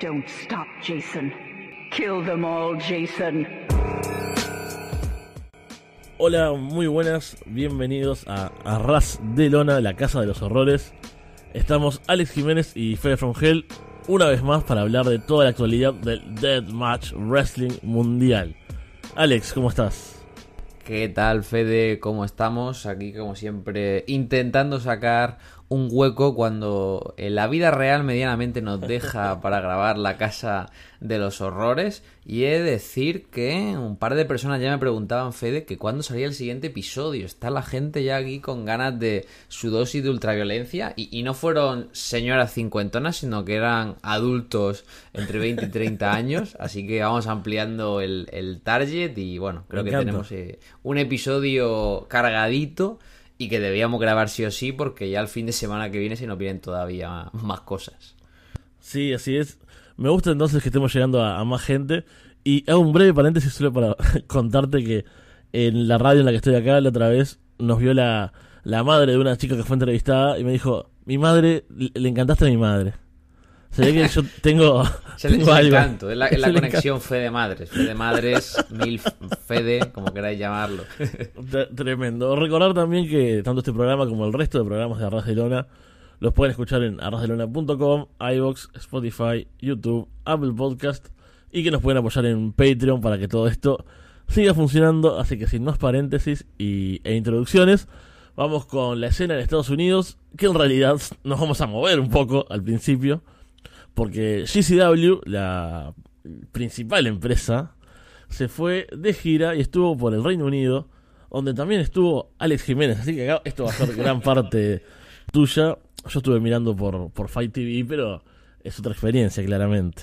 Don't stop, Jason. Kill them all, Jason. Hola, muy buenas, bienvenidos a Arras de Lona, la Casa de los Horrores. Estamos Alex Jiménez y Fede From Hell una vez más para hablar de toda la actualidad del Deathmatch Wrestling Mundial. Alex, ¿cómo estás? ¿Qué tal, Fede? ¿Cómo estamos? Aquí, como siempre, intentando sacar un hueco cuando en la vida real medianamente nos deja para grabar la casa de los horrores. Y he de decir que un par de personas ya me preguntaban, Fede, que cuándo salía el siguiente episodio. Está la gente ya aquí con ganas de su dosis de ultraviolencia. Y, no fueron señoras cincuentonas, sino que eran adultos entre 20 y 30 años. Así que vamos ampliando el, target. Y bueno, creo que tenemos eh, un episodio cargadito y que debíamos grabar sí o sí porque ya el fin de semana que viene se nos vienen todavía más cosas. Sí, así es. Me gusta entonces que estemos llegando a, más gente y hago un breve paréntesis solo para contarte que en la radio en la que estoy acá la otra vez nos vio la, la madre de una chica que fue entrevistada y me dijo, mi madre, le encantaste a mi madre. Se ve que yo tengo. Se le encanto, es la, es la conexión fe de madres. Fe de madres, mil Fede, como queráis llamarlo. Tremendo. Recordar también que tanto este programa como el resto de programas de Arras de Lona los pueden escuchar en arrasdelona.com, iBox, Spotify, YouTube, Apple Podcast y que nos pueden apoyar en Patreon para que todo esto siga funcionando. Así que sin más paréntesis y, e introducciones, vamos con la escena en Estados Unidos, que en realidad nos vamos a mover un poco al principio porque GCW, la principal empresa, se fue de gira y estuvo por el Reino Unido, donde también estuvo Alex Jiménez. Así que esto va a ser gran parte tuya. Yo estuve mirando por, por Fight TV, pero es otra experiencia, claramente.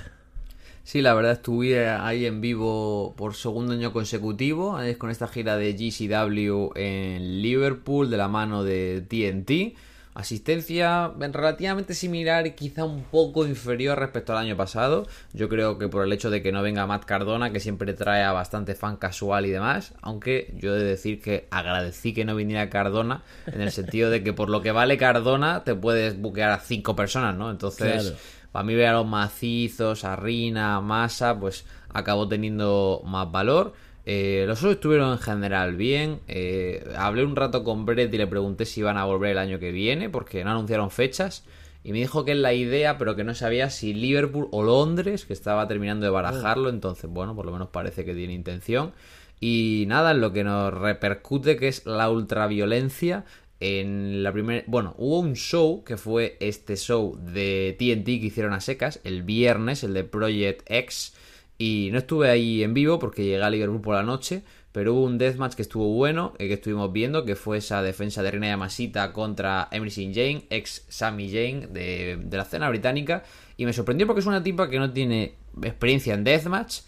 Sí, la verdad estuve ahí en vivo por segundo año consecutivo, con esta gira de GCW en Liverpool de la mano de TNT Asistencia relativamente similar y quizá un poco inferior respecto al año pasado. Yo creo que por el hecho de que no venga Matt Cardona, que siempre trae a bastante fan casual y demás. Aunque yo he de decir que agradecí que no viniera Cardona, en el sentido de que por lo que vale Cardona te puedes buquear a cinco personas, ¿no? Entonces, para mí ver a los macizos, a Rina, a Massa, pues acabó teniendo más valor. Eh, los otros estuvieron en general bien. Eh, hablé un rato con Brett y le pregunté si iban a volver el año que viene, porque no anunciaron fechas. Y me dijo que es la idea, pero que no sabía si Liverpool o Londres, que estaba terminando de barajarlo. Entonces, bueno, por lo menos parece que tiene intención. Y nada, en lo que nos repercute, que es la ultraviolencia. En la primera. Bueno, hubo un show que fue este show de TNT que hicieron a secas el viernes, el de Project X y no estuve ahí en vivo porque llegué a Liverpool por la noche, pero hubo un deathmatch que estuvo bueno, eh, que estuvimos viendo, que fue esa defensa de Reina Yamasita contra Emerson Jane, ex Sammy Jane de, la escena británica. Y me sorprendió porque es una tipa que no tiene experiencia en deathmatch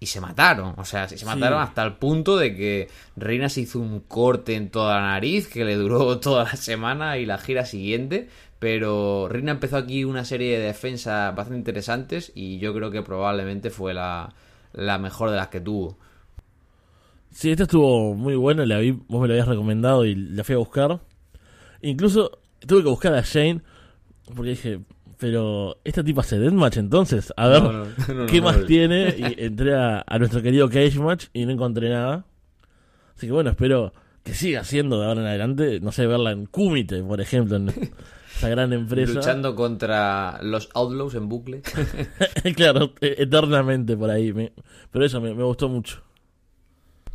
y se mataron. O sea, se mataron hasta el punto de que Reina se hizo un corte en toda la nariz que le duró toda la semana y la gira siguiente. Pero Rina empezó aquí una serie de defensas bastante interesantes y yo creo que probablemente fue la, mejor de las que tuvo. Sí, esta estuvo muy buena, la vi, vos me la habías recomendado y la fui a buscar. Incluso tuve que buscar a Shane porque dije, pero esta tipa hace Deathmatch entonces, a ver qué más tiene. Y entré a, nuestro querido Cage Match y no encontré nada. Así que bueno, espero que siga siendo de ahora en adelante, no sé, verla en Kumite, por ejemplo, en, gran empresa. Luchando contra los Outlaws en bucle. claro, e-, eternamente por ahí. pero eso me, gustó mucho.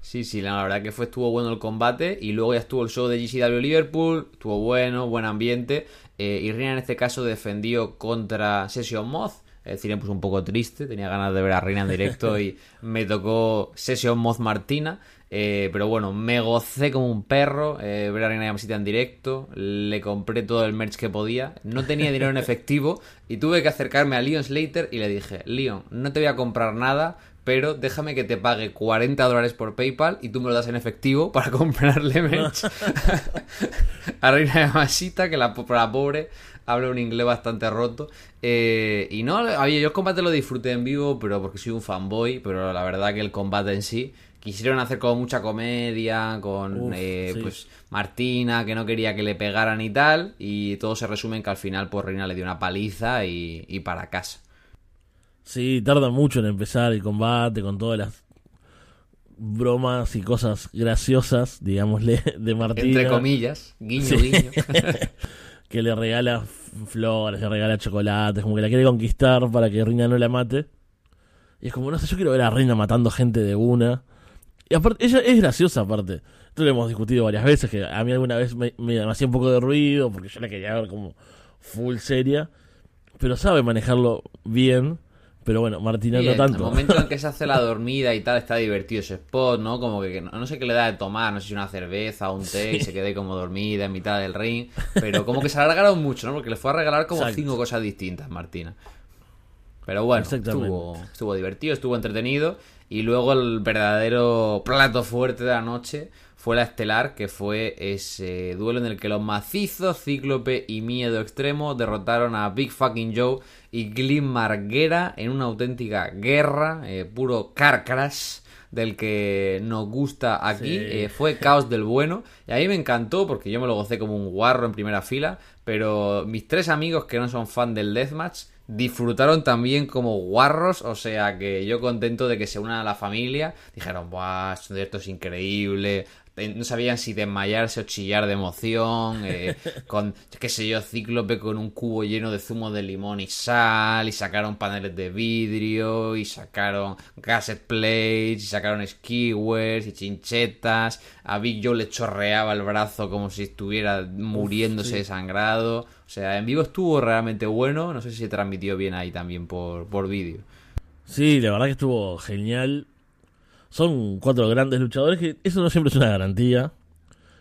Sí, sí, la verdad que fue estuvo bueno el combate y luego ya estuvo el show de GCW Liverpool, estuvo bueno, buen ambiente. Eh, y Reina en este caso defendió contra Session Moth, es decir, me puso un poco triste, tenía ganas de ver a Reina en directo y me tocó Session Moth Martina. Eh, pero bueno, me gocé como un perro, eh, ver a Reina Yamasita en directo, le compré todo el merch que podía, no tenía dinero en efectivo y tuve que acercarme a Leon Slater y le dije, Leon, no te voy a comprar nada, pero déjame que te pague 40 dólares por PayPal y tú me lo das en efectivo para comprarle merch a Reina Yamasita, que la, la pobre habla un inglés bastante roto. Eh, y no, yo el combate lo disfruté en vivo, pero porque soy un fanboy, pero la verdad que el combate en sí quisieron hacer como mucha comedia con eh, pues Martina que no quería que le pegaran y tal y todo se resume en que al final pues Reina le dio una paliza y, para casa Sí, tarda mucho en empezar el combate con todas las bromas y cosas graciosas, digámosle, de Martina. Entre comillas, guiño, guiño. que le regala flores, le regala chocolates, como que la quiere conquistar para que Reina no la mate. Y es como, no sé, yo quiero ver a Reina matando gente de una. Y aparte, ella es graciosa aparte. Esto lo hemos discutido varias veces, que a mí alguna vez me, me hacía un poco de ruido, porque yo la quería ver como full seria. Pero sabe manejarlo bien. Pero bueno, Martina no tanto. El momento en que se hace la dormida y tal, está divertido ese spot, ¿no? Como que, no, no sé qué le da de tomar, no sé si una cerveza o un té y se quede como dormida en mitad del ring. Pero como que se alargaron mucho, ¿no? Porque le fue a regalar como Exacto. cinco cosas distintas, Martina. Pero bueno, estuvo divertido, estuvo entretenido. Y luego el verdadero plato fuerte de la noche fue la estelar, que fue ese duelo en el que los macizos, Cíclope y Miedo Extremo derrotaron a Big Fucking Joe y Glim Marguera en una auténtica guerra, eh, puro car crash del que nos gusta aquí. Sí. Eh, fue caos del bueno. Y a mí me encantó porque yo me lo gocé como un guarro en primera fila. Pero mis tres amigos que no son fan del Deathmatch disfrutaron también como guarros. O sea que yo contento de que se unan a la familia. Dijeron, ¡buah! Esto es increíble. Eh, No sabían si desmayarse o chillar de emoción. eh, con, qué sé yo, Cíclope con un cubo lleno de zumo de limón y sal. Y sacaron paneles de vidrio. Y sacaron cassette plates. Y sacaron skewers y chinchetas. A Big Joe le chorreaba el brazo como si estuviera muriéndose sí. de sangrado. O sea, en vivo estuvo realmente bueno. No sé si se transmitió bien ahí también por, por vídeo. Sí, la verdad que estuvo genial. Son cuatro grandes luchadores que eso no siempre es una garantía.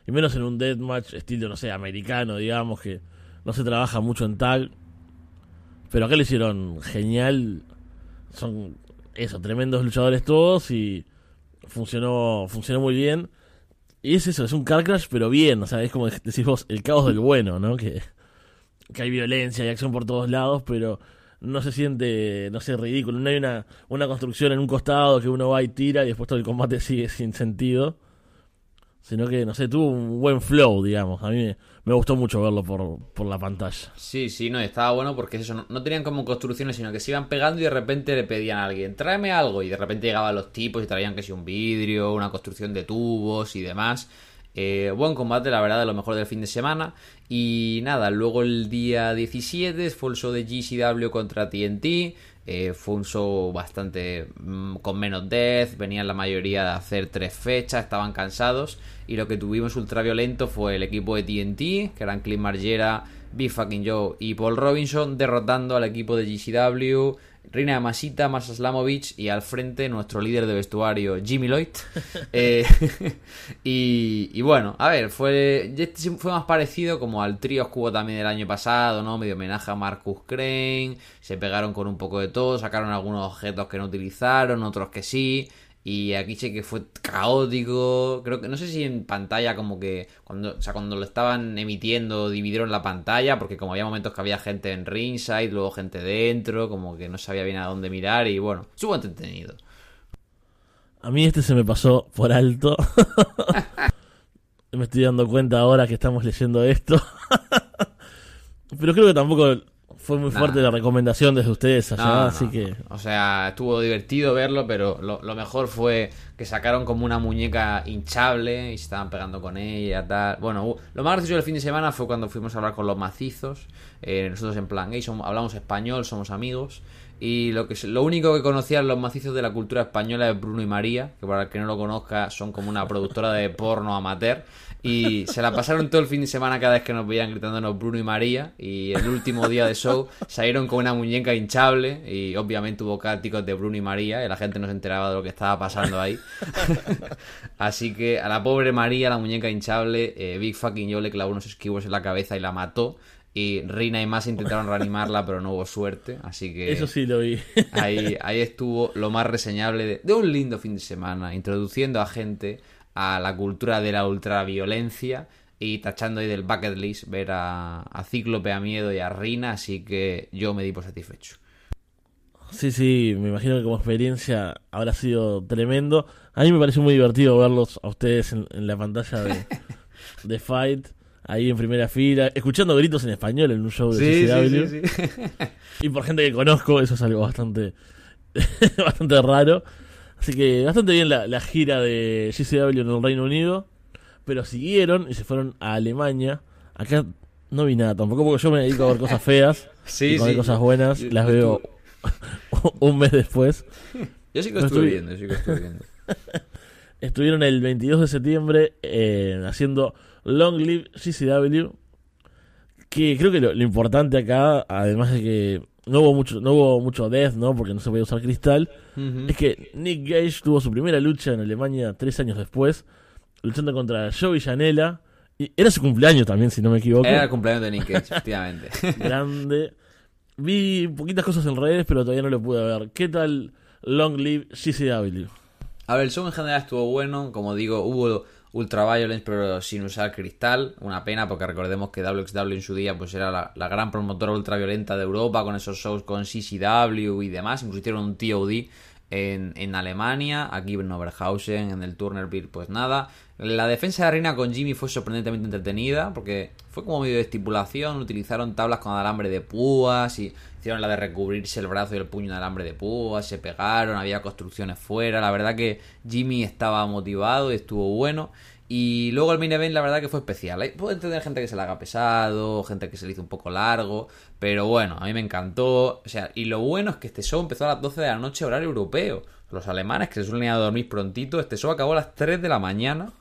Y menos en un deathmatch estilo, no sé, americano, digamos, que no se trabaja mucho en tag. Pero acá lo hicieron genial. Son, eso, tremendos luchadores todos y funcionó, funcionó muy bien. Y es eso, es un car crash, pero bien. O sea, es como decís vos, el caos del bueno, ¿no? Que, que hay violencia y acción por todos lados, pero no se siente, no sé, ridículo. No hay una, una construcción en un costado que uno va y tira y después todo el combate sigue sin sentido. Sino que, no sé, tuvo un buen flow, digamos. A mí me, gustó mucho verlo por, por la pantalla. Sí, sí, no, estaba bueno porque eso, no, no tenían como construcciones, sino que se iban pegando y de repente le pedían a alguien, tráeme algo, y de repente llegaban los tipos y traían que si un vidrio, una construcción de tubos y demás. Eh, buen combate, la verdad, de lo mejor del fin de semana. Y nada, luego el día 17 fue el show de GCW contra TNT. Eh, fue un show bastante mm, con menos death. Venían la mayoría de hacer tres fechas, estaban cansados. Y lo que tuvimos ultra violento fue el equipo de TNT, que eran Clint Margera, Big Fucking Joe y Paul Robinson, derrotando al equipo de GCW. Reina Masita, Masa Slamovich y al frente nuestro líder de vestuario, Jimmy Lloyd. Eh, y, y bueno, a ver, fue, este fue más parecido como al trío hubo también el año pasado, ¿no? Medio homenaje a Marcus Crane, se pegaron con un poco de todo, sacaron algunos objetos que no utilizaron, otros que sí. Y aquí sí que fue caótico. Creo que no sé si en pantalla como que cuando, o sea, cuando lo estaban emitiendo dividieron la pantalla porque como había momentos que había gente en ringside, luego gente dentro, como que no sabía bien a dónde mirar y bueno, estuvo entretenido. A mí este se me pasó por alto. me estoy dando cuenta ahora que estamos leyendo esto. Pero creo que tampoco fue muy fuerte la recomendación desde ustedes allá, No, no, así no. que... O sea, estuvo divertido verlo, pero lo, lo mejor fue que sacaron como una muñeca hinchable y se estaban pegando con ella, tal. Bueno, lo más gracioso del fin de semana fue cuando fuimos a hablar con los macizos. Eh, nosotros en plan, hey, somos- hablamos español, somos amigos. Y lo, que, lo único que conocían los macizos de la cultura española es Bruno y María, que para el que no lo conozca son como una productora de porno amateur. Y se la pasaron todo el fin de semana cada vez que nos veían gritándonos Bruno y María. Y el último día de show salieron con una muñeca hinchable. Y obviamente hubo cánticos de Bruno y María. Y la gente no se enteraba de lo que estaba pasando ahí. Así que a la pobre María, la muñeca hinchable, eh, Big Fucking Joe le clavó unos esquivos en la cabeza y la mató. Y Rina y más intentaron reanimarla, pero no hubo suerte. Así que Eso sí lo vi. ahí, ahí estuvo lo más reseñable de, de un lindo fin de semana, introduciendo a gente a la cultura de la ultraviolencia y tachando ahí del bucket list ver a, a Cíclope, a Miedo y a Rina, así que yo me di por satisfecho. Sí, sí, me imagino que como experiencia habrá sido tremendo. A mí me pareció muy divertido verlos a ustedes en, en la pantalla de, de Fight. Ahí en primera fila, escuchando gritos en español en un show de CCW. sí, sí, sí. Y por gente que conozco, eso es algo bastante, bastante raro. Así que bastante bien la, la gira de GCW en el Reino Unido. Pero siguieron y se fueron a Alemania. Acá no vi nada tampoco porque yo me dedico a ver cosas feas. Sí, y sí. cosas buenas Yo- las yo veo un mes después. Yo sí que No estuve viendo, sí que estuve viendo. Estuvieron el 22 de septiembre eh, haciendo Long Live GCW. Que creo que lo, lo importante acá, además de que no hubo mucho, no hubo mucho death, ¿no? Porque no se podía usar cristal. Es que Nick Gage tuvo su primera lucha en Alemania tres años después, luchando contra Joey Janela. Y era su cumpleaños también, si no me equivoco. Era el cumpleaños de Nick Cage, efectivamente. Grande. Vi poquitas cosas en redes, pero todavía no lo pude ver. ¿Qué tal Long Live GCW? A ver, el show en general estuvo bueno. Como digo, hubo Ultraviolence, pero sin usar cristal. Una pena, porque recordemos que WXW en su día pues era la, la gran promotora ultraviolenta de Europa, con esos shows con CCW y demás. Incluso hicieron un TOD en, en Alemania, aquí en Oberhausen, en el Turnerville, pues nada. La defensa de Reina con Jimmy fue sorprendentemente entretenida, porque fue como medio de estipulación, utilizaron tablas con alambre de púas y hicieron la de recubrirse el brazo y el puño de alambre de púas, se pegaron, había construcciones fuera, la verdad que Jimmy estaba motivado y estuvo bueno. Y luego el main event, la verdad que fue especial. Puedo entender gente que se le haga pesado, gente que se le hizo un poco largo, pero bueno, a mí me encantó. O sea, y lo bueno es que este show empezó a las 12 de la noche, horario europeo. Los alemanes que se suelen ir a dormir prontito, este show acabó a las 3 de la mañana.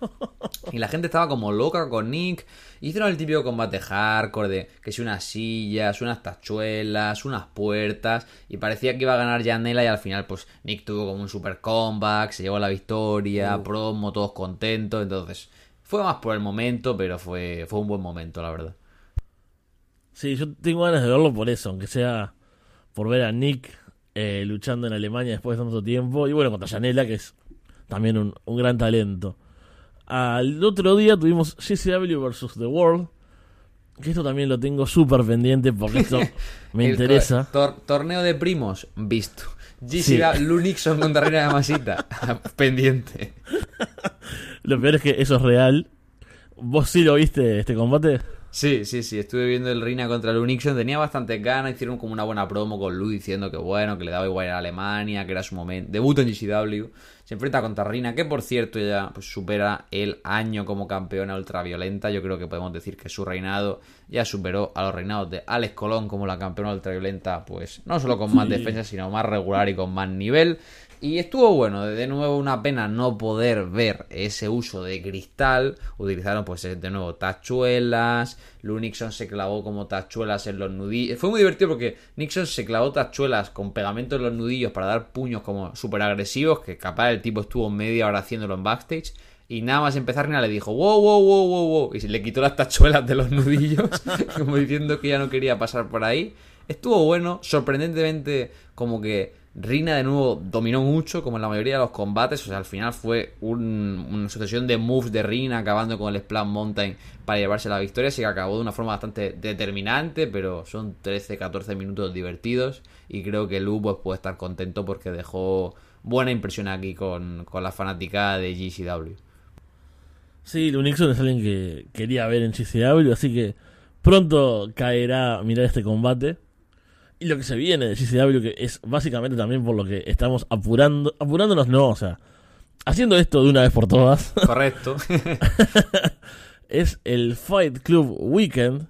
Y la gente estaba como loca con Nick. Hicieron el típico combate hardcore de que si unas sillas, unas tachuelas, unas puertas. Y parecía que iba a ganar Janela y al final pues Nick tuvo como un super comeback, se llevó la victoria, promo, todos contentos. Entonces fue más por el momento, pero fue, fue un buen momento, la verdad. Sí, yo tengo ganas de verlo por eso, aunque sea por ver a Nick eh, luchando en Alemania después de tanto tiempo. Y bueno, contra Janela, que es también un, un gran talento. Al otro día tuvimos GCW vs. The World. Que esto también lo tengo súper pendiente porque esto me interesa. tor- torneo de primos, visto. Sí. GC Lou Nixon contra Reina de Masita, pendiente. Lo peor es que eso es real. ¿Vos sí lo viste este combate? Sí, sí, sí, estuve viendo el Reina contra Lou Nixon, tenía bastante ganas, hicieron como una buena promo con Lou diciendo que bueno, que le daba igual a Alemania, que era su momento, debut en GCW, se enfrenta contra Reina, que por cierto ya pues, supera el año como campeona ultraviolenta, yo creo que podemos decir que su reinado ya superó a los reinados de Alex Colón como la campeona ultraviolenta, pues no solo con más Sí. defensa, sino más regular y con más nivel. Y estuvo bueno, de nuevo una pena no poder ver ese uso de cristal. Utilizaron pues de nuevo tachuelas. Lou Nixon se clavó como tachuelas en los nudillos. Fue muy divertido porque Nixon se clavó tachuelas con pegamento en los nudillos para dar puños como súper agresivos. Que capaz el tipo estuvo media hora haciéndolo en backstage. Y nada más empezar, Reina le dijo, wow, wow, wow, wow, wow. Y se le quitó las tachuelas de los nudillos, como diciendo que ya no quería pasar por ahí. Estuvo bueno, sorprendentemente como que Rina de nuevo dominó mucho, como en la mayoría de los combates. O sea, al final fue un- una sucesión de moves de Rina, acabando con el Splash Mountain para llevarse la victoria. Así que acabó de una forma bastante determinante, pero son 13-14 minutos divertidos. Y creo que Lu pues, puede estar contento porque dejó buena impresión aquí con, con la fanática de GCW. Sí, Lou Nixon es alguien que quería ver en GCW, así que pronto caerá a mirar este combate. Y lo que se viene de GCW, que es básicamente también por lo que estamos apurando, apurándonos, no, o sea, haciendo esto de una vez por todas, Correcto. es el Fight Club Weekend,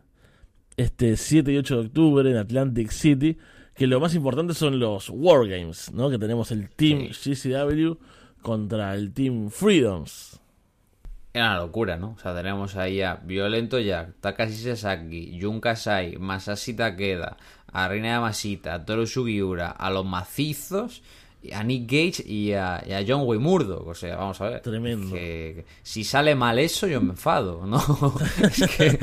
este 7 y 8 de octubre en Atlantic City, que lo más importante son los Wargames, ¿no? Que tenemos el Team GCW contra el Team Freedoms. Era una locura, ¿no? O sea, tenemos ahí a Violento Jack, Takashi Sasaki, Jun Kasai, Masashi Takeda, a Reina Yamashita, a Toru Sugiura, a los macizos, a Nick Gage y a, y a John Way Murdoch. O sea, vamos a ver. Tremendo. Que, que si sale mal eso, yo me enfado, ¿no? es que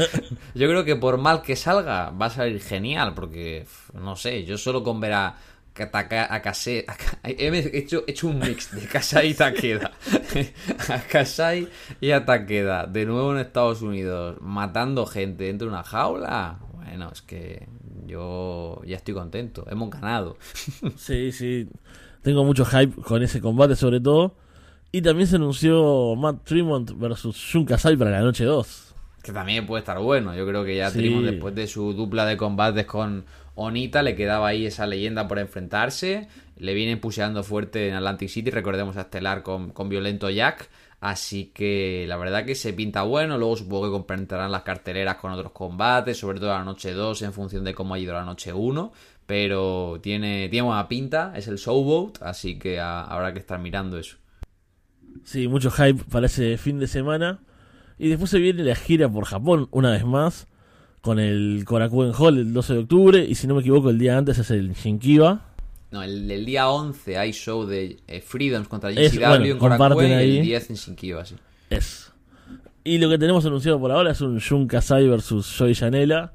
yo creo que por mal que salga, va a salir genial, porque, no sé, yo solo con ver a, a Kase- a Ka- he hecho, he hecho un mix de Kasai y Takeda. a Kasai y a Takeda, de nuevo en Estados Unidos, matando gente dentro de una jaula. Bueno, es que yo ya estoy contento, hemos ganado. Sí, sí. Tengo mucho hype con ese combate, sobre todo. Y también se anunció Matt Tremont versus Jun Kasai para la noche 2. Que también puede estar bueno. Yo creo que ya Sí. Después de su dupla de combates con Onita, le quedaba ahí esa leyenda por enfrentarse. Le vienen puseando fuerte en Atlantic City. Recordemos a Estelar con, con Violento Jack. Así que la verdad que se pinta bueno. Luego supongo que complementarán las carteleras con otros combates, sobre todo la noche 2 en función de cómo ha ido la noche 1. Pero tiene, tiene buena pinta, es el Showboat, así que a- habrá que estar mirando eso. Sí, mucho hype para ese fin de semana. Y después se viene la gira por Japón una vez más. Con el Korakuen Hall el 12 de octubre. Y si no me equivoco, el día antes es el Shinkiba. No, el, el día 11 hay show de eh, Freedoms contra GCW bueno, en Korakuen y el 10 en Shinkiba, sí. Es. Y lo que tenemos anunciado por ahora es un Jun Kasai versus Joey Janela.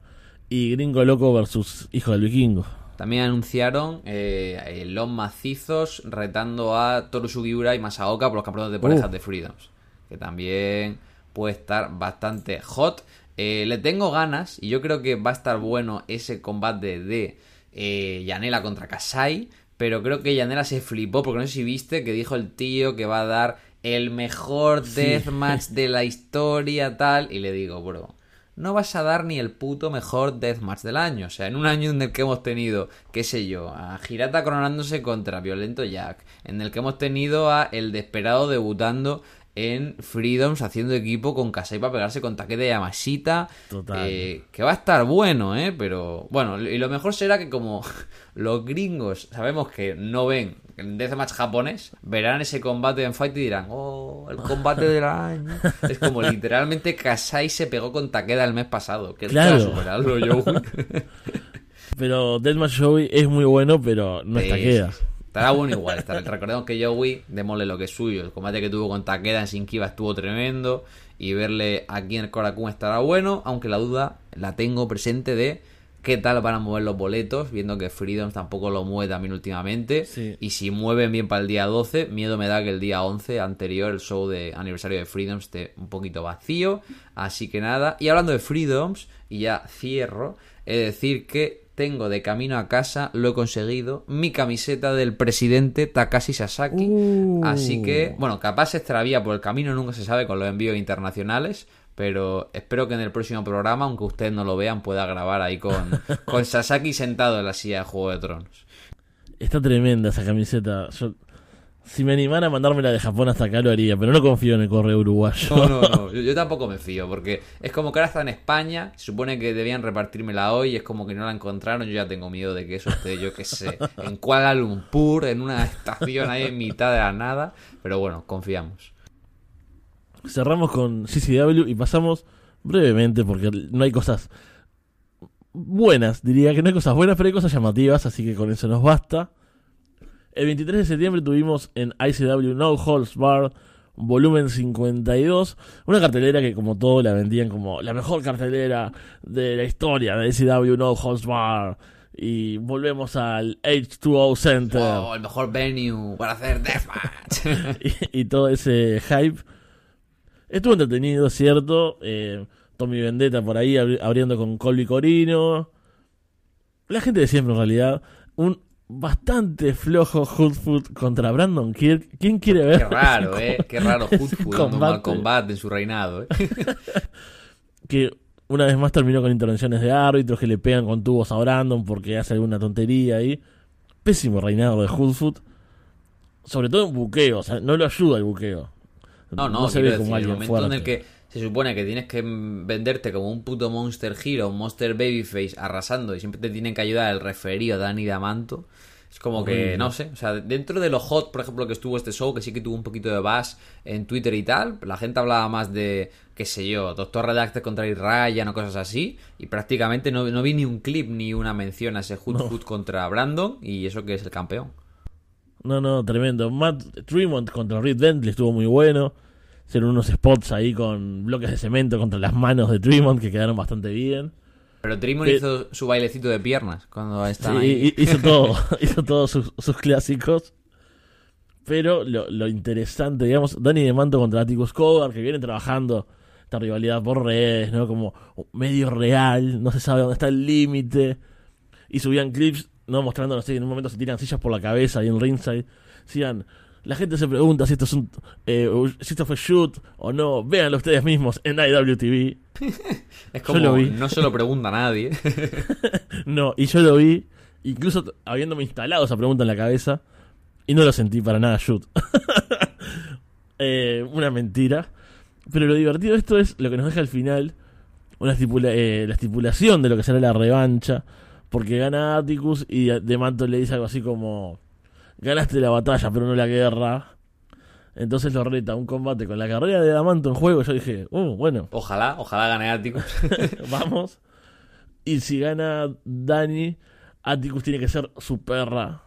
Y Gringo Loco versus Hijo del Vikingo. También anunciaron eh, eh, los macizos retando a Toru Sugiura y Masaoka por los campeonatos de parejas Uh. de Freedoms. Que también puede estar bastante hot. Eh, le tengo ganas y yo creo que va a estar bueno ese combate de eh, Yanela contra Kasai. Pero creo que Yanela se flipó porque no sé si viste que dijo el tío que va a dar el mejor deathmatch de la historia tal. Y le digo, bro, no vas a dar ni el puto mejor deathmatch del año. O sea, en un año en el que hemos tenido, qué sé yo, a Hirata coronándose contra Violento Jack, en el que hemos tenido a El Desperado debutando en Freedoms haciendo equipo con Kasai para pegarse con Takeda Yamashita. Total. Eh, que va a estar bueno, ¿eh? Pero bueno, y lo mejor será que como los gringos sabemos que no ven deathmatch japonés, verán ese combate en Fight y dirán, oh, el combate del año. Es como literalmente Kasai se pegó con Takeda el mes pasado. Que es Claro. superarlo. Pero Deathmatch Joey es muy bueno, pero no sí, sí. Estará bueno igual. estará- Recordemos que Joey, démosle lo que es suyo. El combate que tuvo con Takeda en Shinkiba estuvo tremendo. Y verle aquí en el Korakuen estará bueno. Aunque la duda la tengo presente de qué tal van a mover los boletos. Viendo que Freedoms tampoco lo mueve también últimamente. Sí. Y si mueven bien para el día 12, miedo me da que el día 11, anterior, el show de aniversario de Freedoms, esté un poquito vacío. Así que nada. Y hablando de Freedoms, y ya cierro, de decir que tengo de camino a casa, lo he conseguido, mi camiseta del presidente Takashi Sasaki. Uh. Así que, bueno, capaz se extravía por el camino, nunca se sabe con los envíos internacionales. Pero espero que en el próximo programa, aunque ustedes no lo vean, pueda grabar ahí con, con Sasaki sentado en la silla de Juego de Tronos. Está tremenda esa camiseta. Yo, si me animara a mandármela de Japón hasta acá lo haría, pero no confío en el correo uruguayo. No, no, no. Yo, yo tampoco me fío, porque es como que ahora está en España, se supone que debían repartírmela hoy, y es como que no la encontraron, yo ya tengo miedo de que eso esté, yo qué sé, en Kuala Lumpur, en una estación ahí en mitad de la nada, pero bueno, confiamos. Cerramos con CCW y pasamos brevemente porque no hay cosas buenas, diría que no hay cosas buenas, pero hay cosas llamativas, así que con eso nos basta. El 23 de septiembre tuvimos en ICW No Holds Bar volumen 52, una cartelera que como todo la vendían como la mejor cartelera de la historia de ICW No Holds Bar. Y volvemos al H2O Center. Oh, el mejor venue para hacer deathmatch. y, y todo ese hype. Estuvo entretenido, cierto. Eh, Tommy Vendetta por ahí abri- abriendo con Colby Corino. La gente de siempre, en realidad. Un bastante flojo Hoodfoot contra Brandon Kirk. ¿Quién quiere ver? Qué raro, eh. Qué raro Hoodfoot combate? combate en su reinado, eh. Que una vez más terminó con intervenciones de árbitros que le pegan con tubos a Brandon porque hace alguna tontería ahí. Pésimo reinado de Hoodfoot. Sobre todo en buqueo, o sea, no lo ayuda el buqueo. No, no, se quiero ve como decir, el momento en el que se supone que tienes que venderte como un puto Monster Hero, un Monster Babyface arrasando y siempre te tienen que ayudar el referido Dani D'Amanto. Es como que, no sé, o sea, dentro de lo hot, por ejemplo, que estuvo este show, que sí que tuvo un poquito de buzz en Twitter y tal, la gente hablaba más de, qué sé yo, Doctor Redacted contra Ryan o cosas así, y prácticamente no, no vi ni un clip ni una mención a ese Hood Food contra Brandon, y eso que es el campeón. No, no, tremendo. Matt Tremont contra Reed Bentley estuvo muy bueno. Hicieron unos spots ahí con bloques de cemento contra las manos de Tremont que quedaron bastante bien. Pero Trimon Pe- hizo su bailecito de piernas cuando Sí, están ahí. hi- hizo todo, hizo todos sus, sus clásicos. Pero lo, lo interesante, digamos, Danny DeManto contra Atticus Cogar, que vienen trabajando esta rivalidad por redes, ¿no? Como medio real, no se sabe dónde está el límite. Y subían clips, ¿no? Mostrando, no sé, en un momento se tiran sillas por la cabeza ahí en ringside. Decían, la gente se pregunta si esto es un, eh, si esto fue shoot o no. Véanlo ustedes mismos en IWTV. Es Yo lo como, vi. no se lo pregunta a nadie. No, y yo lo vi, incluso habiéndome instalado esa pregunta en la cabeza, y no lo sentí para nada shoot. Eh, una mentira. Pero lo divertido de esto es lo que nos deja al final, una estipula- eh, la estipulación de lo que será la revancha, porque gana Atticus y de Manto le dice algo así como, ganaste la batalla pero no la guerra. Entonces lo reta un combate con la carrera de Damanto en juego. Yo dije, uh, bueno, Ojalá, ojalá gane Atticus. vamos. Y si gana Dani, Atticus tiene que ser su perra.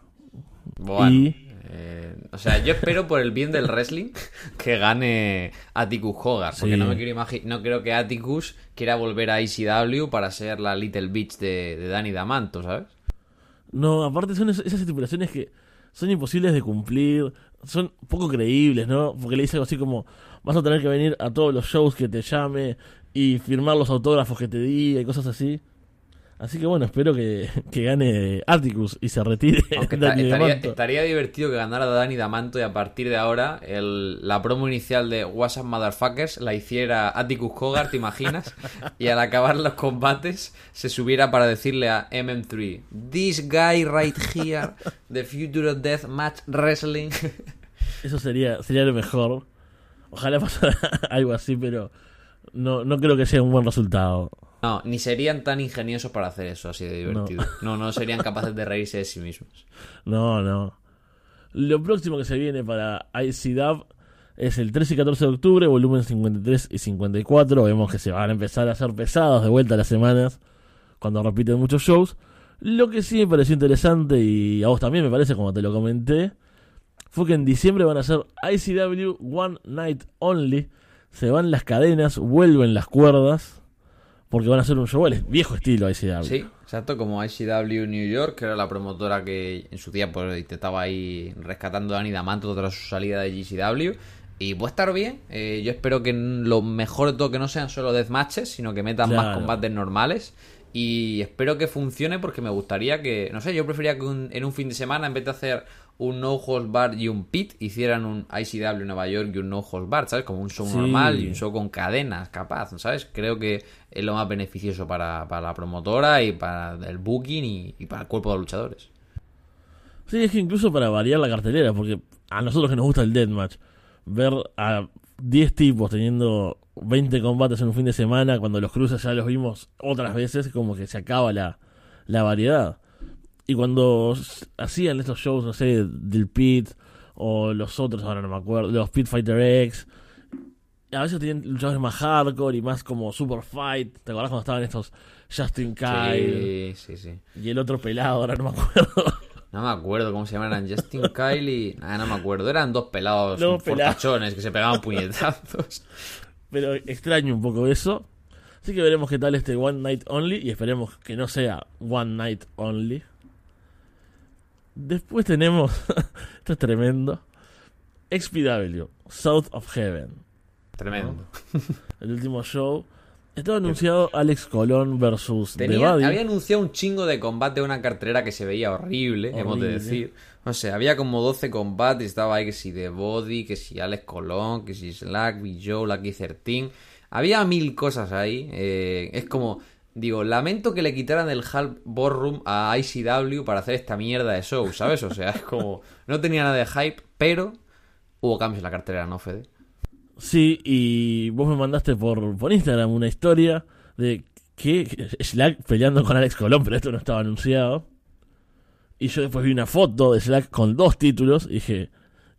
Bueno, Y- eh, o sea, yo espero por el bien del wrestling que gane Atticus Hogarth, porque Sí. no me quiero imaginar, no creo que Atticus quiera volver a ECW para ser la Little Bitch de, de Danny Damanto, ¿sabes? No, aparte son es- esas estipulaciones que son imposibles de cumplir, son poco creíbles, ¿no? Porque le dice algo así como, vas a tener que venir a todos los shows que te llame y firmar los autógrafos que te diga y cosas así. Así que bueno, espero que, que gane Atticus y se retire Aunque Dani estaría, Damanto. estaría divertido que ganara Danny Damanto y a partir de ahora el- la promo inicial de WhatsApp Motherfuckers la hiciera Atticus Hogarth, ¿te imaginas? y al acabar los combates se subiera para decirle a MM3 This guy right here, the future of death match wrestling. Eso sería, sería lo mejor. Ojalá pasara algo así, pero no, no creo que sea un buen resultado. No, ni serían tan ingeniosos para hacer eso así de divertido. No, no, serían capaces de reírse de sí mismos. No, no. Lo próximo que se viene para ICDAV es el 13 y 14 de octubre, volumen 53 y 54. Vemos que se van a empezar a hacer pesados de vuelta las semanas cuando repiten muchos shows. Lo que sí me pareció interesante y a vos también me parece, como te lo comenté, fue que en diciembre van a hacer ICW One Night Only. Se van las cadenas, vuelven las cuerdas, porque van a hacer un show al viejo estilo ICW. Sí, exacto, como ICW New York, que era la promotora que en su día pues, intentaba ahí rescatando a Danny Damanto tras su salida de GCW. Y puede estar bien. Eh, yo espero que lo mejor de todo que no sean solo deathmatches, sino que metan más combates normales. Y espero que funcione porque me gustaría que, no sé, yo prefería que un- en un fin de semana, en vez de hacer un No Holds Bar y un Pit, hicieran un ICW Nueva York y un No Holds Bar, ¿sabes? Como un show Sí. normal y un show con cadenas, capaz, ¿sabes? Creo que es lo más beneficioso para, para la promotora y para el booking y, y para el cuerpo de luchadores. Sí, es que incluso para variar la cartelera, porque a nosotros que nos gusta el deathmatch, ver a 10 tipos teniendo 20 combates en un fin de semana, cuando los cruces ya los vimos otras veces, como que se acaba la, la variedad. Y cuando hacían estos shows, no sé, del Pit o los otros, ahora no me acuerdo, los Pit Fighter X, a veces tenían luchadores más hardcore y más como Super Fight. ¿Te acordás cuando estaban estos Justin Kyle Sí, sí, sí. y el otro pelado? Ahora no me acuerdo. No me acuerdo cómo se llaman, eran Justin Kyle y... Nah, no me acuerdo, eran dos pelados Dos fortachones que se pegaban puñetazos. Pero extraño un poco eso. Así que veremos qué tal este One Night Only y esperemos que no sea One Night Only. Después tenemos, esto es tremendo, XPW, South of Heaven, Tremendo. el último show. Estaba anunciado Alex Colón versus The Tenía, Buddy. había anunciado un chingo de combate, una cartelera que se veía horrible, hemos de decir. No sé, había como 12 combates, estaba ahí que si The Body, que si Alex Colón, que si Slack, Big Joe, Lucky 13. Había mil cosas ahí. eh, es como, digo, lamento que le quitaran el Half Ballroom a ICW para hacer esta mierda de show, ¿sabes? O sea, es como, no tenía nada de hype, pero hubo cambios en la cartelera, ¿no, Fede? Sí, y vos me mandaste por, por Instagram una historia de que Slack peleando con Alex Colón, pero esto no estaba anunciado. Y yo después vi una foto de Slack con dos títulos y dije,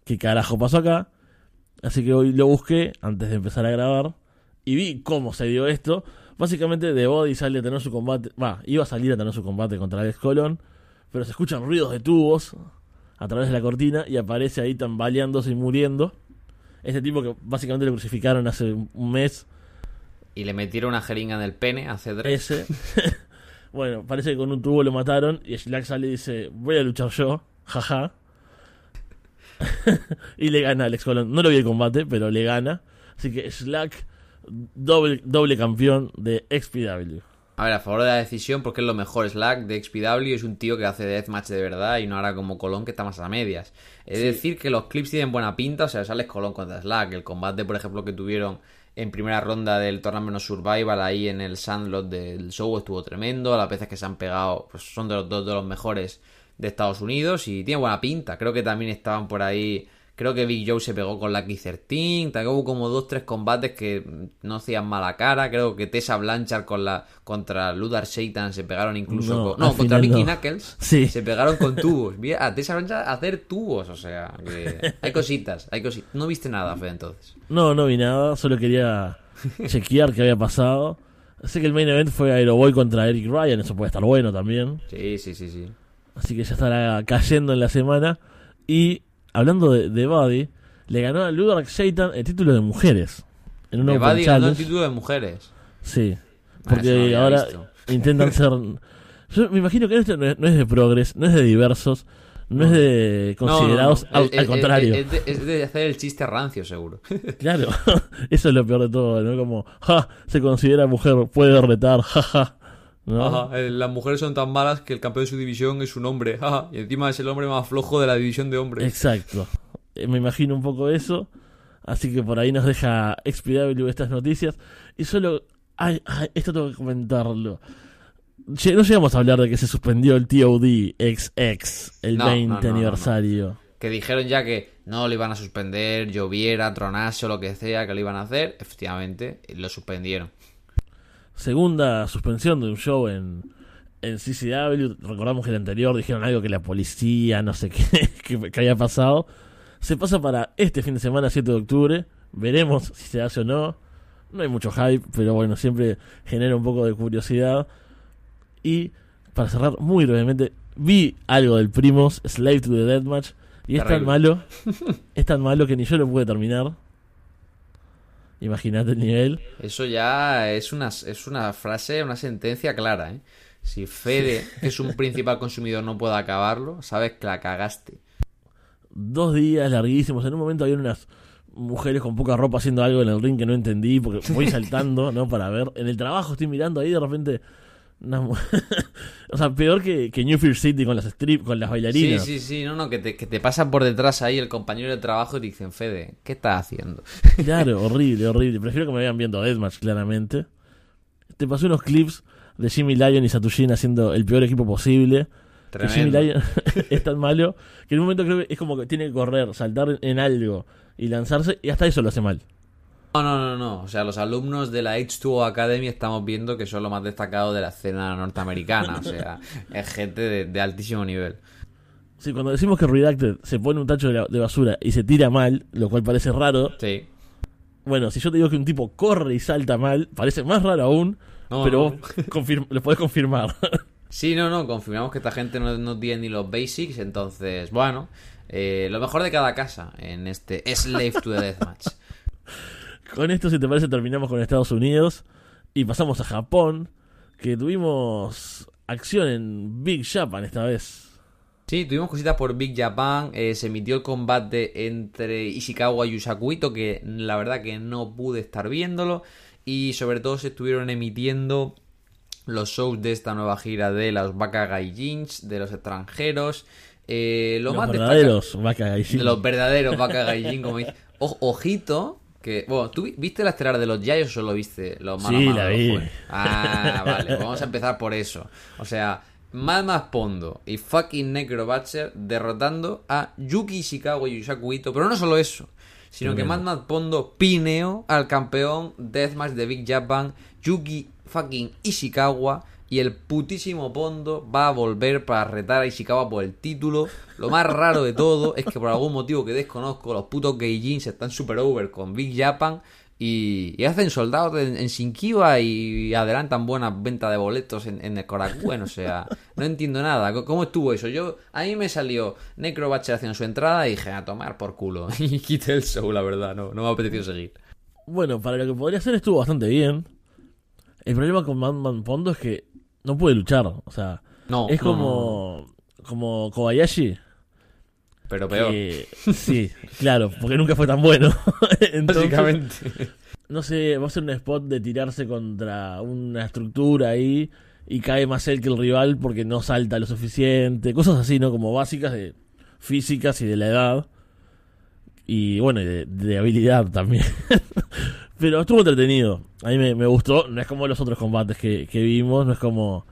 ¿qué carajo pasó acá? Así que hoy lo busqué antes de empezar a grabar y vi cómo se dio esto. Básicamente The Body sale a tener su combate, va, iba a salir a tener su combate contra Alex Colón, pero se escuchan ruidos de tubos a través de la cortina y aparece ahí tambaleándose y muriendo. Este tipo que básicamente lo crucificaron hace un mes. Y le metieron una jeringa en el pene hace tres. Ese. bueno, parece que con un tubo lo mataron. Y Slack sale y dice: Voy a luchar yo. Jaja. y le gana a Alex Colón. No lo vi el combate, pero le gana. Así que Slack, doble, doble campeón de XPW. A ver, a favor de la decisión, porque es lo mejor. Slack de XPW es un tío que hace deathmatch de verdad y no hará como Colón que está más a medias. Es decir, que los clips tienen buena pinta, o sea, sales Colón contra Slack. El combate, por ejemplo, que tuvieron en primera ronda del Tournament Survival ahí en el Sandlot del show estuvo tremendo. Las veces que se han pegado pues son de los dos de los mejores de Estados Unidos y tiene buena pinta. Creo que también estaban por ahí Creo que Big Joe se pegó con la Key hubo como dos, tres combates que no hacían mala cara. Creo que Tessa Blanchard con la, contra Ludar Satan se pegaron incluso No, con... No, contra Mickey no. Knuckles Sí. se pegaron con tubos. Mira, a Tessa Blanchard a hacer tubos, o sea, que hay cositas, hay cositas. No viste nada, Fede, entonces. No, no vi nada, solo quería chequear qué había pasado. Sé que el main event fue Aeroboy contra Eric Ryan, eso puede estar bueno también. Sí, sí, sí, sí. Así que ya estará cayendo en la semana. Y hablando de, de Buddy, le ganó a Ludovic Satan el título de mujeres. En un Buddy ganó el título de mujeres. Sí. Ah, Porque ahora visto. intentan ser. Yo me imagino que esto no es, no es de progres, no es de diversos, no, es de No, no, no. considerados. Al, contrario. Es, es de, es de hacer el chiste rancio, seguro. Claro, eso es lo peor de todo, ¿no? Como, ja, se considera mujer, puede retar, jaja. ¿No? Ajá, eh, las mujeres son tan malas que el campeón de su división es un hombre. Ajá, y encima es el hombre más flojo de la división de hombres. Exacto. Eh, Me imagino un poco eso. Así que por ahí nos deja XPW estas noticias. Y solo. Ay, ay, esto tengo que comentarlo. Che, no llegamos a hablar de que se suspendió el TOD XX, el No, 20 no, no, no, no. aniversario. Que dijeron ya que no lo iban a suspender, lloviera, tronase o lo que sea que lo iban a hacer. Efectivamente, lo suspendieron. Segunda suspensión de un show en, en CCW. Recordamos que el anterior dijeron algo que la policía, no sé qué, que, que había pasado. Se pasa para este fin de semana, 7 de octubre. Veremos si se hace o no. No hay mucho hype, pero bueno, siempre genera un poco de curiosidad. Y para cerrar muy brevemente, vi algo del Primos, Slave to the Deathmatch. Y es tan malo, es tan malo que ni yo lo pude terminar. Imagínate el nivel. Eso ya es una, es una frase, una sentencia clara, ¿eh? Si Fede, que es un principal consumidor, no puede acabarlo, sabes que la cagaste. dos días larguísimos. En un momento había unas mujeres con poca ropa haciendo algo en el ring que no entendí porque voy saltando, ¿no? Para ver. En el trabajo estoy mirando ahí de repente. o sea, peor que, que New Fear City con las strip, con las Sí, bailarinas. sí, sí, no, no, que te, que te pasan por detrás ahí el compañero de trabajo y te dicen, Fede, ¿qué estás haciendo? Claro, horrible, horrible. Prefiero que me vayan viendo Deathmatch, claramente. Te pasé unos clips de Jimmy Lyon y Satujin haciendo el peor equipo posible. Que Jimmy Tremendo. Lyon es tan malo que en un momento creo que es como que tiene que correr, saltar en algo y lanzarse y hasta eso lo hace mal. No, no, no, no. O sea, los alumnos de la H2O Academy estamos viendo que son lo más destacado de la escena norteamericana. O sea, es gente de, de altísimo nivel. Sí, cuando decimos que Redacted se pone un tacho de, la- de basura y se tira mal, lo cual parece raro, Sí. bueno, si yo te digo que un tipo corre y salta mal, parece más raro aún, No, pero no. vos lo podés confirmar. Sí, no, no. Confirmamos que esta gente no, no tiene ni los basics. Entonces, bueno, eh, lo mejor de cada casa en este Slave to the Deathmatch. con esto, si te parece, terminamos con Estados Unidos y pasamos a Japón, que tuvimos acción en Big Japan esta vez. Sí, tuvimos cositas por Big Japan. eh, se emitió el combate entre Ishikawa y Yusakuito, que la verdad que no pude estar viéndolo. Y sobre todo se estuvieron emitiendo los shows de esta nueva gira de los Gaijins, de los extranjeros. Eh, lo Los más destaca- verdaderos Gaijin. de los verdaderos Gaijin, como dice. O- ojito, que. Bueno, ¿tú vi- viste la estelar de los Yayos o solo viste los a Sí, la vi. Ah, vale, pues vamos a empezar por eso. O sea, Madmas Pondo y fucking Necro Butcher derrotando a Yuki Ishikawa y Yusaku Ito, pero no solo eso, sino que Tremendo. Madmas Pondo pineó al campeón Deathmatch de Big Japan, Yuki fucking Ishikawa. Y el putísimo Pondo va a volver para retar a Ishikawa por el título. Lo más raro de todo es que por algún motivo que desconozco, los putos Gaijins están super over con Big Japan y, y hacen soldados en, en Shinkiba y adelantan buenas ventas de boletos en, en el Korakuen. O sea, no entiendo nada. ¿Cómo estuvo eso? Yo A mí me salió Necro Butcher haciendo su entrada y dije, a tomar por culo. Y quité el show, la verdad. No, no me apeteció seguir. Bueno, para lo que podría ser estuvo bastante bien. El problema con Madman Pondo es que no puede luchar. O sea, No, es no, como, como Kobayashi. Pero peor. que- sí, claro, porque nunca fue tan bueno. Entonces, Básicamente. no sé, va a ser un spot de tirarse contra una estructura ahí y cae más él que el rival porque no salta lo suficiente. Cosas así, ¿no? Como básicas de físicas y de la edad. Y bueno, y de, de habilidad también. Pero estuvo entretenido. A mí me, me gustó. No es como los otros combates que, que vimos. No es como,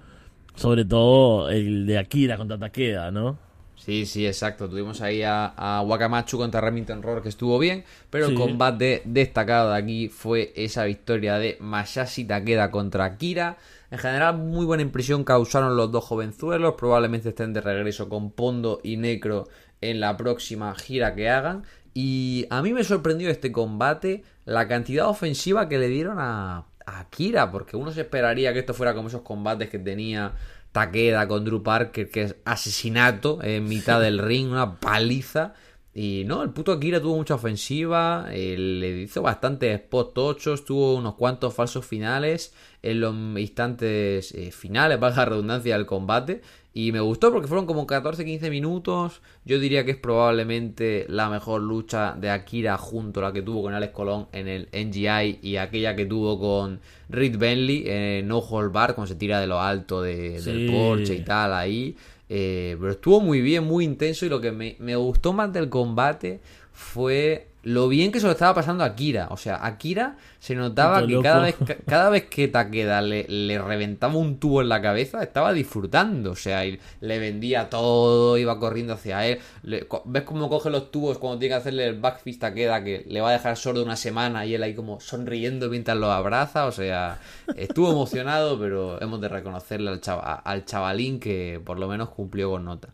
sobre todo, el de Akira contra Takeda, ¿no? Sí, sí, exacto. Tuvimos ahí a, a Wakamachu contra Remington Roar que estuvo bien, pero el combate destacado de aquí fue esa victoria de Masashi Takeda contra Akira. En general, muy buena impresión causaron los dos jovenzuelos. Probablemente estén de regreso con Pondo y Necro en la próxima gira que hagan. Y a mí me sorprendió este combate la cantidad ofensiva que le dieron a, a Akira, porque uno se esperaría que esto fuera como esos combates que tenía Takeda con Drew Parker, que es asesinato en mitad del ring, una paliza. Y no, el puto Akira tuvo mucha ofensiva, eh, le hizo bastantes spots tochos, tuvo unos cuantos falsos finales en los instantes eh, finales, valga la redundancia, del combate. Y me gustó porque fueron como 14-15 minutos. Yo diría que es probablemente la mejor lucha de Akira junto a la que tuvo con Alex Colón en el NGI y aquella que tuvo con Reed Bentley en No Hold Bar, cuando se tira de lo alto de- del Sí. Porsche y tal ahí. Eh, pero estuvo muy bien, muy intenso y lo que me, me gustó más del combate fue lo bien que se lo estaba pasando a Akira. O sea, Akira se notaba que loco. cada vez, ca- cada vez que Takeda le, le reventaba un tubo en la cabeza, estaba disfrutando. O sea, y le vendía todo, iba corriendo hacia él. Le- ¿Ves cómo coge los tubos cuando tiene que hacerle el backfist a Takeda que le va a dejar sordo una semana y él ahí como sonriendo mientras lo abraza? O sea, estuvo emocionado, pero hemos de reconocerle al, chava- al chavalín que por lo menos cumplió con nota.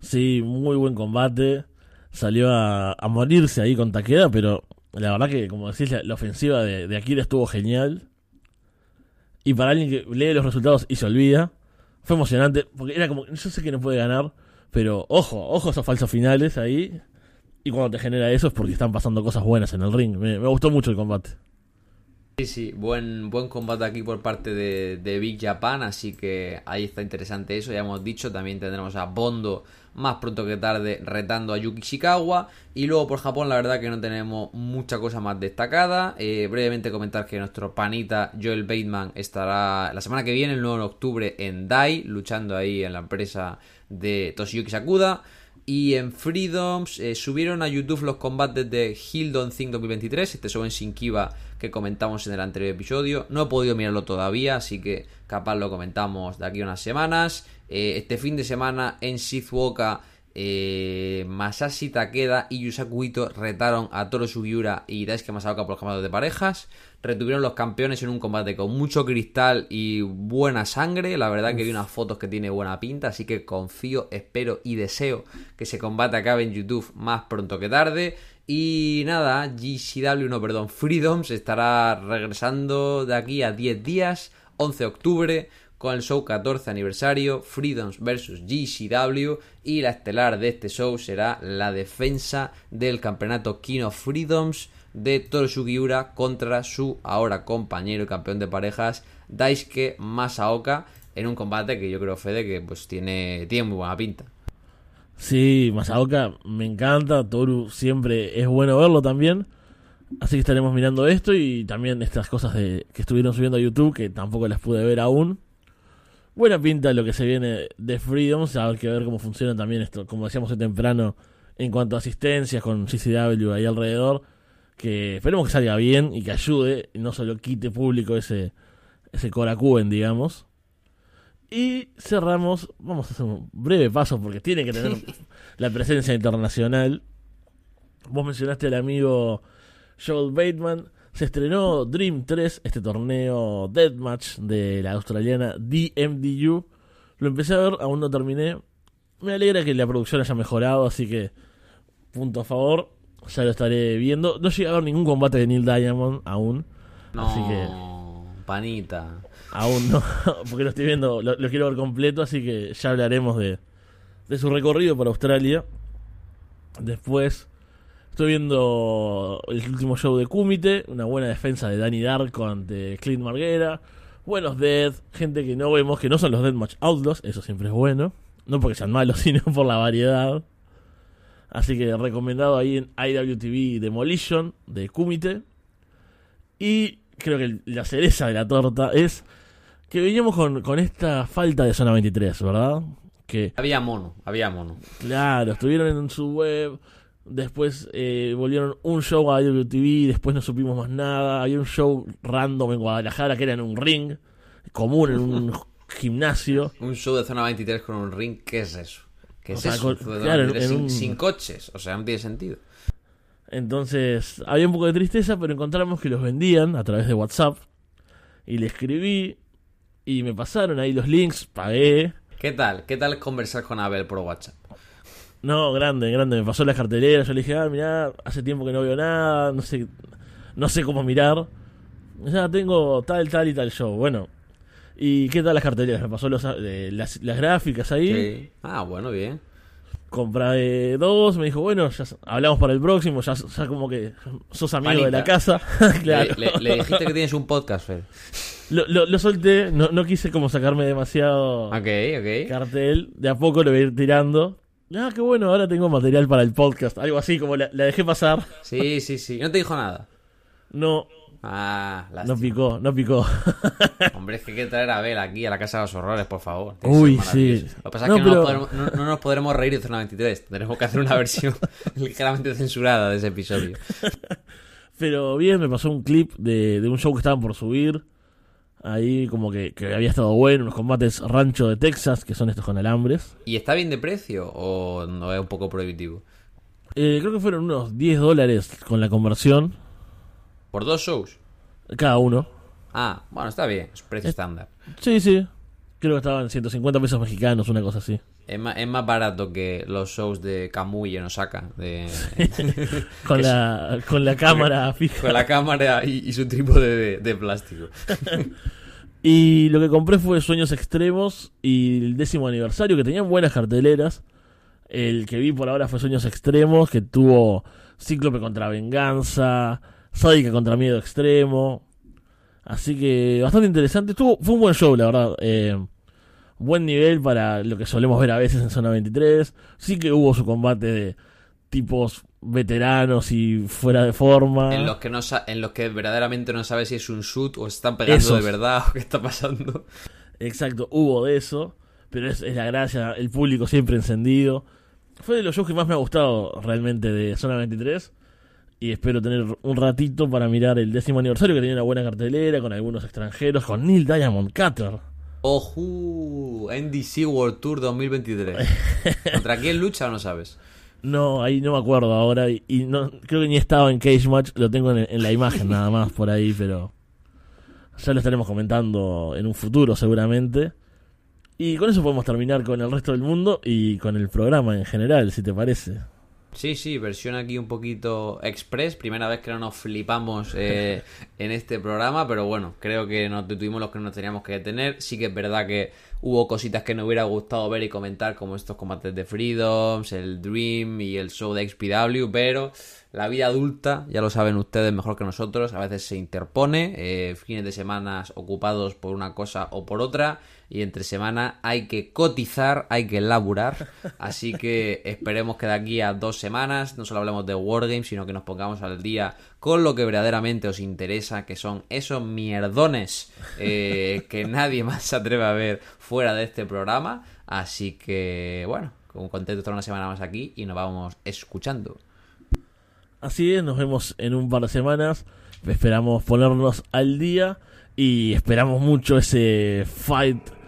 Sí, muy buen combate. Salió a, a morirse ahí con Takeda, pero la verdad que, como decís, la, ofensiva de, de Akira estuvo genial. Y para alguien que lee los resultados y se olvida, fue emocionante, porque era como, yo sé que no puede ganar, pero ojo, ojo esos falsos finales ahí. Y cuando te genera eso es porque están pasando cosas buenas en el ring. Me, me gustó mucho el combate. Sí, sí, buen, buen combate aquí por parte de, de Big Japan, así que ahí está interesante eso, ya hemos dicho, también tendremos a Bondo más pronto que tarde retando a Yuki Shikawa, y luego por Japón la verdad que no tenemos mucha cosa más destacada, Eh, brevemente comentar que nuestro panita Joel Bateman estará la semana que viene, el 9 de octubre, en Dai, luchando ahí en la empresa de Toshiyuki Sakuda, y en Freedoms eh, subieron a YouTube los combates de Hildon Think 2023, este show en Shinkiba que comentamos en el anterior episodio. No he podido mirarlo todavía, así que capaz lo comentamos de aquí a unas semanas. Eh, este fin de semana en Shizuoka, eh, Masashi Takeda y Yusaku Ito retaron a Toro Sugiura y Daisuke Masaoka por los campeonatos de parejas. Retuvieron los campeones en un combate con mucho cristal y buena sangre. La verdad que vi unas fotos que tiene buena pinta, así que confío, espero y deseo que ese combate acabe en YouTube más pronto que tarde. Y nada, GCW, no, perdón, Freedoms estará regresando de aquí a 10 días, 11 de octubre, con el show 14 aniversario, Freedoms vs GCW. Y la estelar de este show será la defensa del campeonato King of Freedoms de Toru Sugiura contra su ahora compañero y campeón de parejas, Daisuke Masaoka, en un combate que yo creo, Fede, que pues tiene, tiene muy buena pinta. Sí, Masaoka me encanta, Toru siempre es bueno verlo también. Así que estaremos mirando esto y también estas cosas que estuvieron subiendo a YouTube que tampoco las pude ver aún. Buena pinta lo que se viene de Freedom, hay que ver cómo funciona también esto, como decíamos temprano, en cuanto a asistencias con CCW ahí alrededor, que esperemos que salga bien y que ayude, y no solo quite público ese, ese Korakuen, digamos. Y cerramos, vamos a hacer un breve paso porque tiene que tener la presencia internacional. Vos mencionaste al amigo Joel Bateman. Se estrenó Dream 3, este torneo Deathmatch de la australiana DMDU. Lo empecé a ver, aún no terminé. Me alegra que la producción haya mejorado, así que punto a favor. Ya lo estaré viendo. No llegué a ver ningún combate de Neil Diamond aún. No, Así que panita. Aún no, porque lo estoy viendo, lo, lo quiero ver completo, así que ya hablaremos de, de su recorrido por Australia. Después estoy viendo el último show de Kumite, una buena defensa de Danny Darko ante Clint Marguera. Buenos Dead, gente que no vemos, que no son los Deathmatch Outlaws, eso siempre es bueno. No porque sean malos, sino por la variedad. Así que recomendado ahí en IWTV Demolition de Kumite. Y creo que la cereza de la torta es que veníamos con, con esta falta de zona 23, ¿verdad? Que, Había mono, había mono. claro, estuvieron en su web Después eh, volvieron un show a IWTV, después no supimos más nada. Había un show random en Guadalajara que era en un ring común, en un gimnasio. Un show de zona 23 con un ring, ¿qué es eso? ¿Qué O es sea, eso? con- Zona claro, 23 en sin, un- sin coches, o sea, no tiene sentido. Entonces había un poco de tristeza, pero encontramos que los vendían a través de WhatsApp. Y le escribí y me pasaron ahí los links, pagué. ¿Qué tal? ¿Qué tal conversar con Abel por WhatsApp? No, grande, grande. Me pasó las carteleras. Yo le dije, ah, mirá, hace tiempo que no veo nada. No sé, no sé cómo mirar. Ya tengo tal, tal y tal show. Bueno. ¿Y qué tal las carteleras? Me pasó los, eh, las, las gráficas ahí. Sí. Ah, bueno, bien. Compré dos. Me dijo, bueno, ya hablamos para el próximo. Ya, ya como que sos amigo Panita. de la casa. claro. Le, le- le dijiste que tienes un podcast, Fer. Lo, lo- lo solté. No, no quise como sacarme demasiado Ok, ok. cartel. De a poco lo voy a ir tirando. Ah, qué bueno, ahora tengo material para el podcast. Algo así, como la, la dejé pasar. Sí, sí, sí. No te dijo nada. No, Ah, no lástima. picó, no picó. Hombre, es que hay que traer a Abel aquí a la Casa de los Horrores, por favor. Tiene Uy, sí. Lo que pasa es No, que no, nos podremos, no- no nos podremos reír de Zona 23. Tenemos que hacer una versión ligeramente censurada de ese episodio. Pero bien, me pasó un clip de, de un show que estaban por subir. Ahí como que, que había estado bueno, unos combates rancho de Texas, que son estos con alambres. ¿Y está bien de precio o no es un poco prohibitivo? Eh, creo que fueron unos 10 dólares con la conversión, ¿Por dos shows? cada uno. Ah, bueno, está bien. Es precio estándar. Sí, sí. Creo que estaban 150 pesos mexicanos, una cosa así. Es más, es más barato que los shows de Kamui en Osaka. De... Con la, con la cámara fija. Con la cámara y, y su trípode de, de plástico. Y lo que compré fue Sueños Extremos y el décimo aniversario, que tenían buenas carteleras. El que vi por ahora fue Sueños Extremos, que tuvo Cíclope contra Venganza, Sádica contra Miedo Extremo. Así que bastante interesante. Estuvo, fue un buen show, la verdad. Eh, buen nivel para lo que solemos ver a veces en Zona 23. Sí que hubo su combate de tipos veteranos y fuera de forma. En los, que no sa- en los que verdaderamente no sabes si es un shoot o están pegando Esos. de verdad o qué está pasando. Exacto, hubo de eso, pero es, es la gracia, el público siempre encendido. Fue de los shows que más me ha gustado realmente de Zona 23 y espero tener un ratito para mirar el décimo aniversario que tenía una buena cartelera con algunos extranjeros, con Neil Diamond Cutter. Ojo, NDC World Tour 2023. ¿Contra quién lucha o no sabes? No, ahí no me acuerdo ahora y, y no creo que ni estaba en Cage Match, lo tengo en, en la imagen nada más por ahí, pero ya lo estaremos comentando en un futuro seguramente. Y con eso podemos terminar con el resto del mundo y con el programa en general, si te parece. Sí, sí, versión aquí un poquito express. Primera vez que no nos flipamos eh, en este programa, pero bueno, creo que nos detuvimos los que nos teníamos que detener. Sí que es verdad que hubo cositas que nos hubiera gustado ver y comentar, como estos combates de Freedoms, el Dream y el show de XPW, pero la vida adulta, ya lo saben ustedes mejor que nosotros, a veces se interpone, eh, fines de semana ocupados por una cosa o por otra, y entre semana hay que cotizar, hay que laburar, así que esperemos que de aquí a dos semanas no solo hablemos de Wargames, sino que nos pongamos al día con lo que verdaderamente os interesa, que son esos mierdones eh, que nadie más se atreve a ver fuera de este programa, así que bueno, con contento de estar una semana más aquí y nos vamos escuchando. Así es, nos vemos en un par de semanas. Esperamos ponernos al día y esperamos mucho ese Fight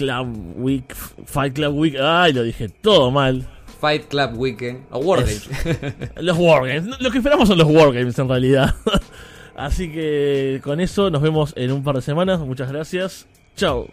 Club Week. Fight Club Week. Ay, lo dije todo mal. Fight Club Weekend o Wargames. Los Wargames. Lo que esperamos son los Wargames en realidad. Así que con eso nos vemos en un par de semanas. Muchas gracias. Chao.